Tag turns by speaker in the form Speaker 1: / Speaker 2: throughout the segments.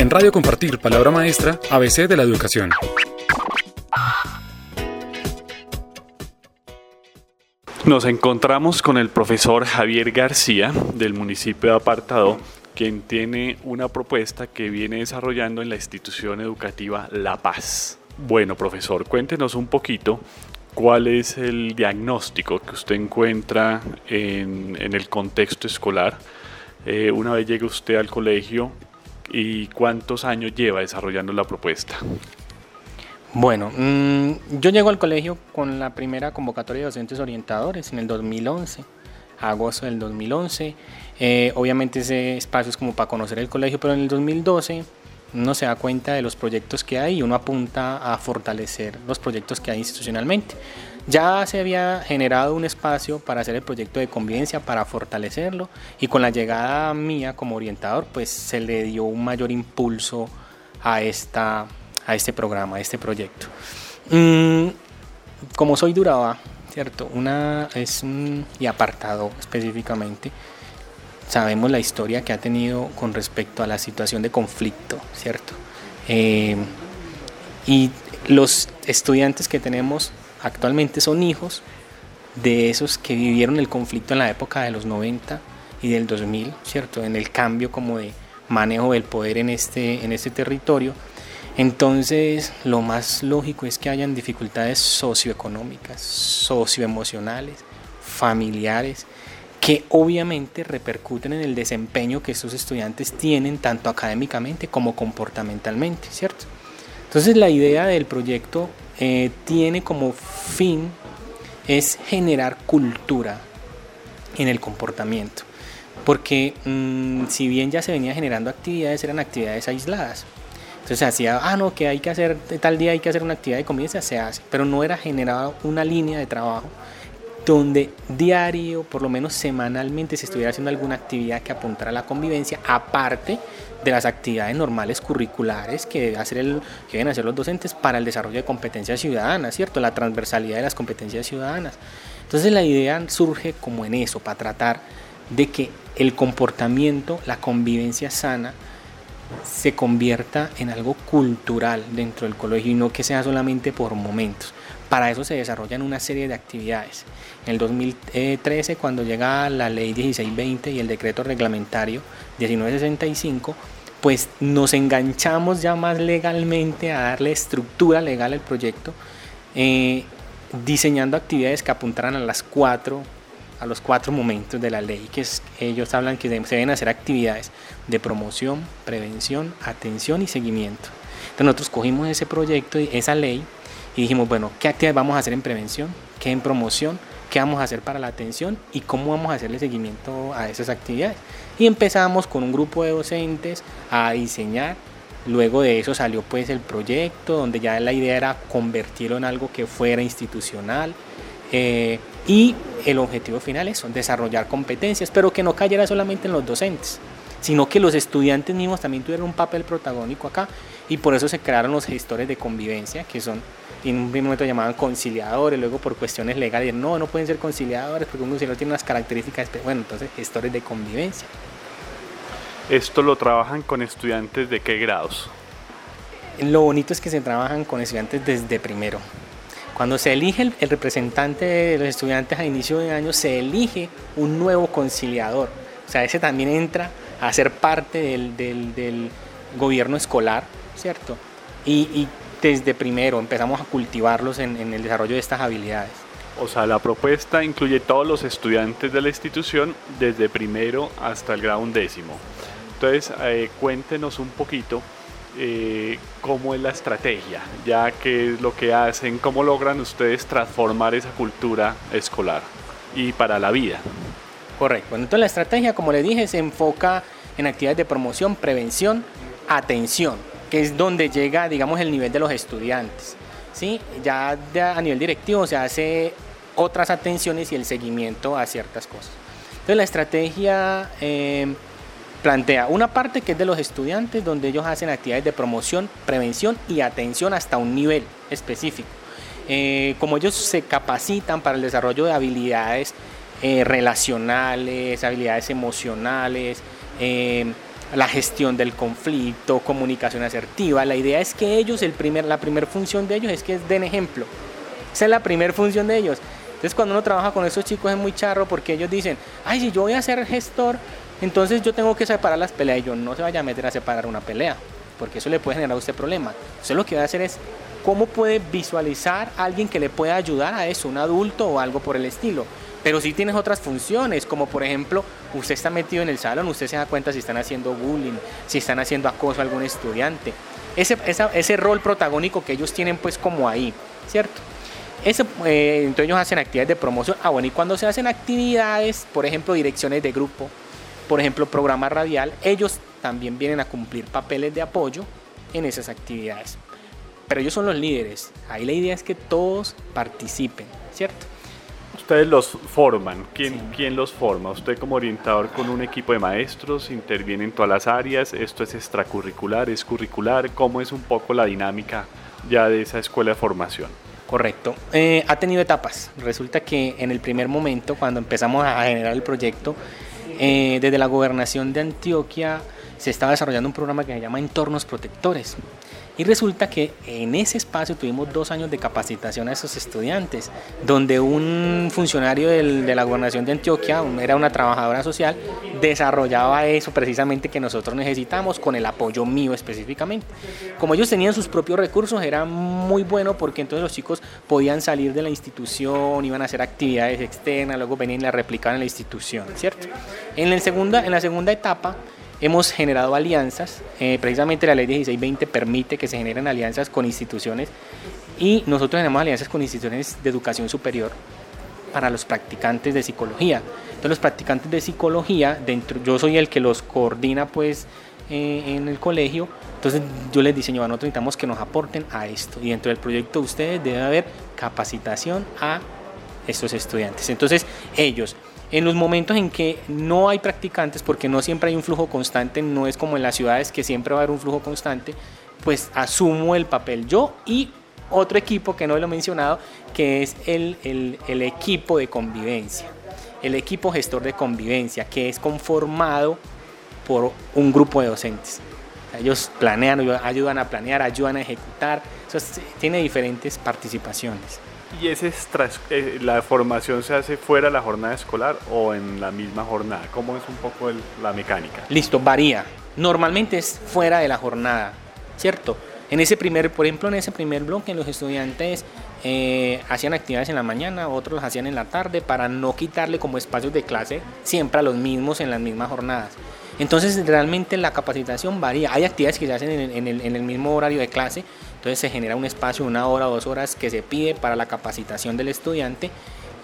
Speaker 1: En Radio Compartir, palabra maestra, ABC de la educación.
Speaker 2: Nos encontramos con el profesor Javier García del municipio de Apartado, quien tiene una propuesta que viene desarrollando en la institución educativa La Paz. Bueno, profesor, cuéntenos un poquito cuál es el diagnóstico que usted encuentra en, el contexto escolar eh, una vez llegue usted al colegio y cuántos años lleva desarrollando la propuesta.
Speaker 3: Bueno, mm, yo llego al colegio con la primera convocatoria de docentes orientadores en el 2011, agosto del 2011. Eh, obviamente ese espacio es como para conocer el colegio, pero en el 2012 uno se da cuenta de los proyectos que hay y uno apunta a fortalecer los proyectos que hay institucionalmente. Ya se había generado un espacio para hacer el proyecto de convivencia, para fortalecerlo, y con la llegada mía como orientador, pues se le dio un mayor impulso a esta a este programa, a este proyecto. Mm, como soy Duraba, ¿cierto? Una es y apartado específicamente, sabemos la historia que ha tenido con respecto a la situación de conflicto, ¿cierto? Eh, y los estudiantes que tenemos actualmente son hijos de esos que vivieron el conflicto en la época de los 90 y del 2000, ¿cierto? En el cambio como de manejo del poder en este, en este territorio entonces, lo más lógico es que hayan dificultades socioeconómicas, socioemocionales, familiares, que obviamente repercuten en el desempeño que estos estudiantes tienen tanto académicamente como comportamentalmente, ¿cierto? Entonces la idea del proyecto eh, tiene como fin es generar cultura en el comportamiento, porque mm, si bien ya se venía generando actividades, eran actividades aisladas, entonces se hacía, ah, no, que hay que hacer, tal día hay que hacer una actividad de convivencia, se hace, pero no era generada una línea de trabajo donde diario, por lo menos semanalmente, se estuviera haciendo alguna actividad que apuntara a la convivencia, aparte de las actividades normales curriculares que, deben hacer los docentes para el desarrollo de competencias ciudadanas, ¿cierto? La transversalidad de las competencias ciudadanas. Entonces la idea surge como en eso, para tratar de que el comportamiento, la convivencia sana, se convierta en algo cultural dentro del colegio y no que sea solamente por momentos. Para eso se desarrollan una serie de actividades. En el 2013, cuando llega la ley 1620 y el decreto reglamentario 1965, pues nos enganchamos ya más legalmente a darle estructura legal al proyecto, eh, diseñando actividades que apuntaran a las cuatro a los cuatro momentos de la ley, que ellos hablan que se deben hacer actividades de promoción, prevención, atención y seguimiento. Entonces nosotros cogimos ese proyecto, y esa ley, y dijimos, bueno, ¿qué actividades vamos a hacer en prevención? ¿Qué en promoción? ¿Qué vamos a hacer para la atención? ¿Y cómo vamos a hacerle seguimiento a esas actividades? Y empezamos con un grupo de docentes a diseñar Luego de eso salió pues el proyecto donde ya la idea era convertirlo en algo que fuera institucional, eh, y el objetivo final es desarrollar competencias, pero que no cayera solamente en los docentes, sino que los estudiantes mismos también tuvieran un papel protagónico acá y por eso se crearon los gestores de convivencia, que son en un primer momento llamaban conciliadores, luego por cuestiones legales, no, no pueden ser conciliadores porque un conciliador tiene unas características, bueno, entonces gestores de convivencia.
Speaker 2: ¿Esto lo trabajan con estudiantes de qué grados?
Speaker 3: Lo bonito es que se trabajan con estudiantes desde primero. Cuando se elige el, representante de los estudiantes a inicio de año, se elige un nuevo conciliador. O sea, ese también entra a ser parte del, gobierno escolar, ¿cierto? Y, desde primero empezamos a cultivarlos en, el desarrollo de estas habilidades.
Speaker 2: O sea, la propuesta incluye todos los estudiantes de la institución desde primero hasta el grado undécimo. Entonces, eh, cuéntenos un poquito eh, cómo es la estrategia, ya que es lo que hacen, cómo logran ustedes transformar esa cultura escolar y para la vida.
Speaker 3: Correcto. Entonces la estrategia, como le dije, se enfoca en actividades de promoción, prevención, atención, que es donde llega, digamos, el nivel de los estudiantes. ¿sí? Ya a nivel directivo se hace otras atenciones y el seguimiento a ciertas cosas. Entonces la estrategia... Eh, plantea una parte que es de los estudiantes, donde ellos hacen actividades de promoción, prevención y atención hasta un nivel específico. Eh, como ellos se capacitan para el desarrollo de habilidades eh, relacionales, habilidades emocionales, eh, la gestión del conflicto, comunicación asertiva. La idea es que ellos, el primer, la primera función de ellos es que den ejemplo. Esa es la primera función de ellos. Entonces cuando uno trabaja con esos chicos es muy charro porque ellos dicen, ay, si yo voy a ser gestor, entonces yo tengo que separar las peleas. Y yo no se vaya a meter a separar una pelea, porque eso le puede generar a usted problemas. Usted lo que va a hacer es cómo puede visualizar alguien que le pueda ayudar a eso, un adulto o algo por el estilo. Pero si tienes otras funciones, como por ejemplo, usted está metido en el salón, usted se da cuenta si están haciendo bullying, si están haciendo acoso a algún estudiante. Ese, ese rol protagónico que ellos tienen pues como ahí, ¿cierto? Ese, eh, entonces ellos hacen actividades de promoción. Ah, bueno, y cuando se hacen actividades, por ejemplo, direcciones de grupo, por ejemplo, programa radial, ellos también vienen a cumplir papeles de apoyo en esas actividades. Pero ellos son los líderes. Ahí la idea es que todos participen, ¿cierto?
Speaker 2: Ustedes los forman. ¿Quién, ¿Quién los forma? Usted como orientador con un equipo de maestros interviene en todas las áreas. ¿Esto es extracurricular, es curricular? ¿Cómo es un poco la dinámica ya de esa escuela de formación?
Speaker 3: Correcto. Eh, ha tenido etapas. Resulta que en el primer momento, cuando empezamos a generar el proyecto, eh, desde la gobernación de Antioquia se estaba desarrollando un programa que se llama Entornos Protectores. Y resulta que en ese espacio tuvimos dos años de capacitación a esos estudiantes, donde un funcionario de la gobernación de Antioquia, era una trabajadora social, desarrollaba eso precisamente que nosotros necesitamos con el apoyo mío específicamente. Como ellos tenían sus propios recursos, era muy bueno porque entonces los chicos podían salir de la institución, iban a hacer actividades externas, luego venían y la replicaban en la institución, ¿cierto? En, el segunda, en la segunda etapa, Hemos generado alianzas, eh, precisamente la ley 1620 permite que se generen alianzas con instituciones y nosotros tenemos alianzas con instituciones de educación superior para los practicantes de psicología. Entonces los practicantes de psicología, dentro, yo soy el que los coordina pues eh, en el colegio, entonces yo les diseño, nosotros necesitamos que nos aporten a esto y dentro del proyecto de ustedes debe haber capacitación a estos estudiantes. Entonces ellos en los momentos en que no hay practicantes, porque no siempre hay un flujo constante, no es como en las ciudades que siempre va a haber un flujo constante, pues asumo el papel yo y otro equipo que no lo he mencionado, que es el, el, equipo de convivencia, el equipo gestor de convivencia, que es conformado por un grupo de docentes. Ellos planean, ayudan a planear, ayudan a ejecutar, tiene diferentes participaciones.
Speaker 2: ¿Y ese eh, la formación se hace fuera de la jornada escolar o en la misma jornada? ¿Cómo es un poco la mecánica?
Speaker 3: Listo, varía. Normalmente es fuera de la jornada, ¿cierto? En ese primer, por ejemplo, en ese primer bloque los estudiantes eh, hacían actividades en la mañana, otros las hacían en la tarde para no quitarle como espacios de clase siempre a los mismos en las mismas jornadas. Entonces realmente la capacitación varía. Hay actividades que se hacen en el mismo horario de clase, entonces se genera un espacio, una hora o dos horas que se pide para la capacitación del estudiante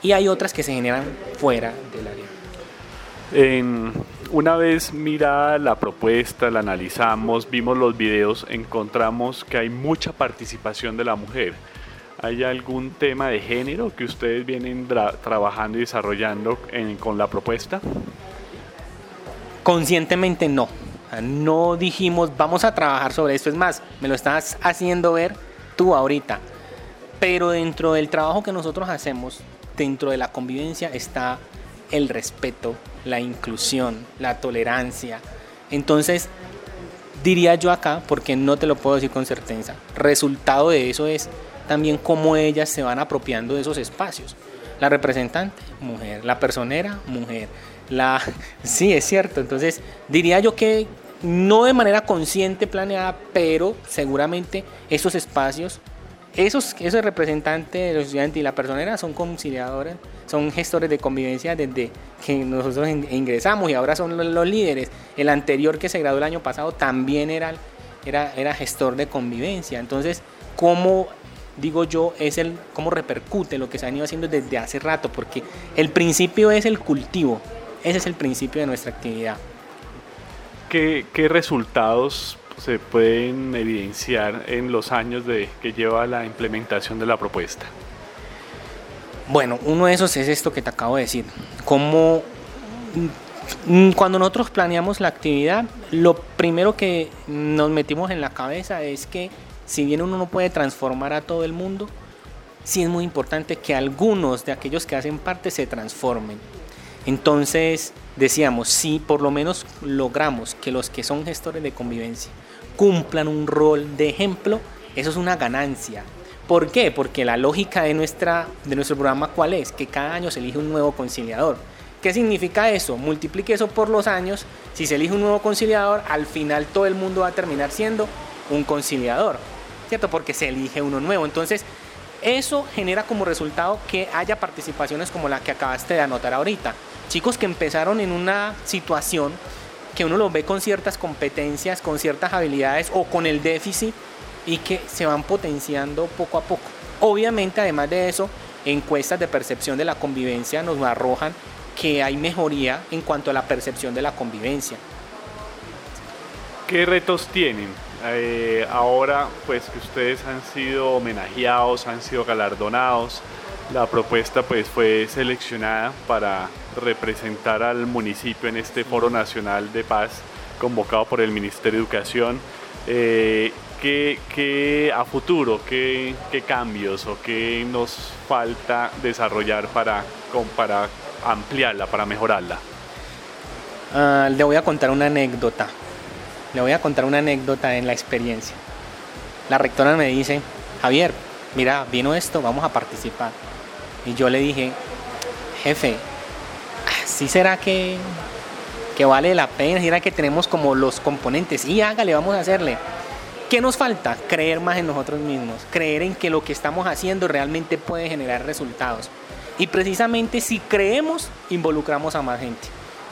Speaker 3: y hay otras que se generan fuera del
Speaker 2: área. una vez mirada la propuesta, la analizamos, vimos los videos, encontramos que hay mucha participación de la mujer. ¿Hay algún tema de género que ustedes vienen trabajando y desarrollando con la propuesta?
Speaker 3: Conscientemente no no dijimos, vamos a trabajar sobre esto. Es más, me lo estás haciendo ver tú ahorita. Pero dentro del trabajo que nosotros hacemos, dentro de la convivencia, está el respeto, la inclusión, la tolerancia. Entonces, diría yo acá, porque no te lo puedo decir con certeza, resultado de eso es también cómo ellas se van apropiando de esos espacios. La representante, mujer. La personera, mujer. La... Sí, es cierto. Entonces, diría yo que no de manera consciente, planeada, pero seguramente esos espacios, esos, esos representantes de los estudiantes y la personera son conciliadores, son gestores de convivencia desde que nosotros ingresamos y ahora son los, líderes. El anterior que se graduó el año pasado también era, era, gestor de convivencia. Entonces, ¿cómo digo yo, es el cómo repercute lo que se ha ido haciendo desde hace rato, porque el principio es el cultivo, ese es el principio de nuestra actividad.
Speaker 2: ¿Qué, resultados se pueden evidenciar en los años de, que lleva la implementación de la propuesta?
Speaker 3: Bueno, uno de esos es esto que te acabo de decir. Como mm, cuando nosotros planeamos la actividad, lo primero que nos metimos en la cabeza es que si bien uno no puede transformar a todo el mundo, sí es muy importante que algunos de aquellos que hacen parte se transformen. Entonces decíamos, si por lo menos logramos que los que son gestores de convivencia cumplan un rol de ejemplo, eso es una ganancia. ¿Por qué? Porque la lógica de, nuestra, de nuestro programa, ¿cuál es? Que cada año se elige un nuevo conciliador. ¿Qué significa eso? Multiplique eso por los años. Si se elige un nuevo conciliador, al final todo el mundo va a terminar siendo un conciliador, ¿cierto? Porque se elige uno nuevo. Entonces, eso genera como resultado que haya participaciones como la que acabaste de anotar ahorita. Chicos que empezaron en una situación que uno los ve con ciertas competencias, con ciertas habilidades o con el déficit y que se van potenciando poco a poco. Obviamente, además de eso, encuestas de percepción de la convivencia nos arrojan que hay mejoría en cuanto a la percepción de la convivencia.
Speaker 2: ¿Qué retos tienen? Eh, ahora, pues que ustedes han sido homenajeados, han sido galardonados, la propuesta pues fue seleccionada para representar al municipio en este Foro Nacional de Paz convocado por el Ministerio de Educación. Eh, ¿qué, a futuro, qué, cambios o qué nos falta desarrollar para, para ampliarla, para mejorarla?
Speaker 3: Ah, le voy a contar una anécdota. Le voy a contar una anécdota en la experiencia. La rectora me dice, Javier, mira, vino esto, vamos a participar. Y yo le dije, jefe, ¿sí será que, que vale la pena? ¿Será que tenemos como los componentes? Y hágale, vamos a hacerle. ¿Qué nos falta? Creer más en nosotros mismos, creer en que lo que estamos haciendo realmente puede generar resultados. Y precisamente si creemos, involucramos a más gente.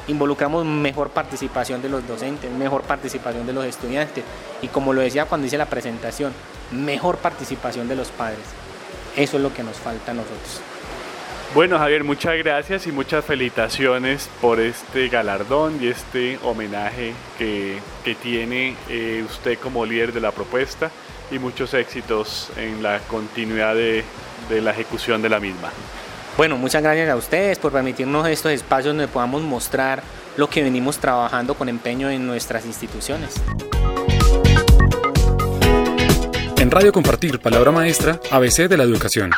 Speaker 3: Involucramos mejor participación de los docentes, mejor participación de los estudiantes y como lo decía cuando hice la presentación, mejor participación de los padres. Eso es lo que nos falta a nosotros.
Speaker 2: Bueno Javier, muchas gracias y muchas felicitaciones por este galardón y este homenaje que, tiene eh, usted como líder de la propuesta y muchos éxitos en la continuidad de, de la ejecución de la misma.
Speaker 3: Bueno, muchas gracias a ustedes por permitirnos estos espacios donde podamos mostrar lo que venimos trabajando con empeño en nuestras instituciones.
Speaker 1: En Radio Compartir, Palabra Maestra, ABC de la Educación.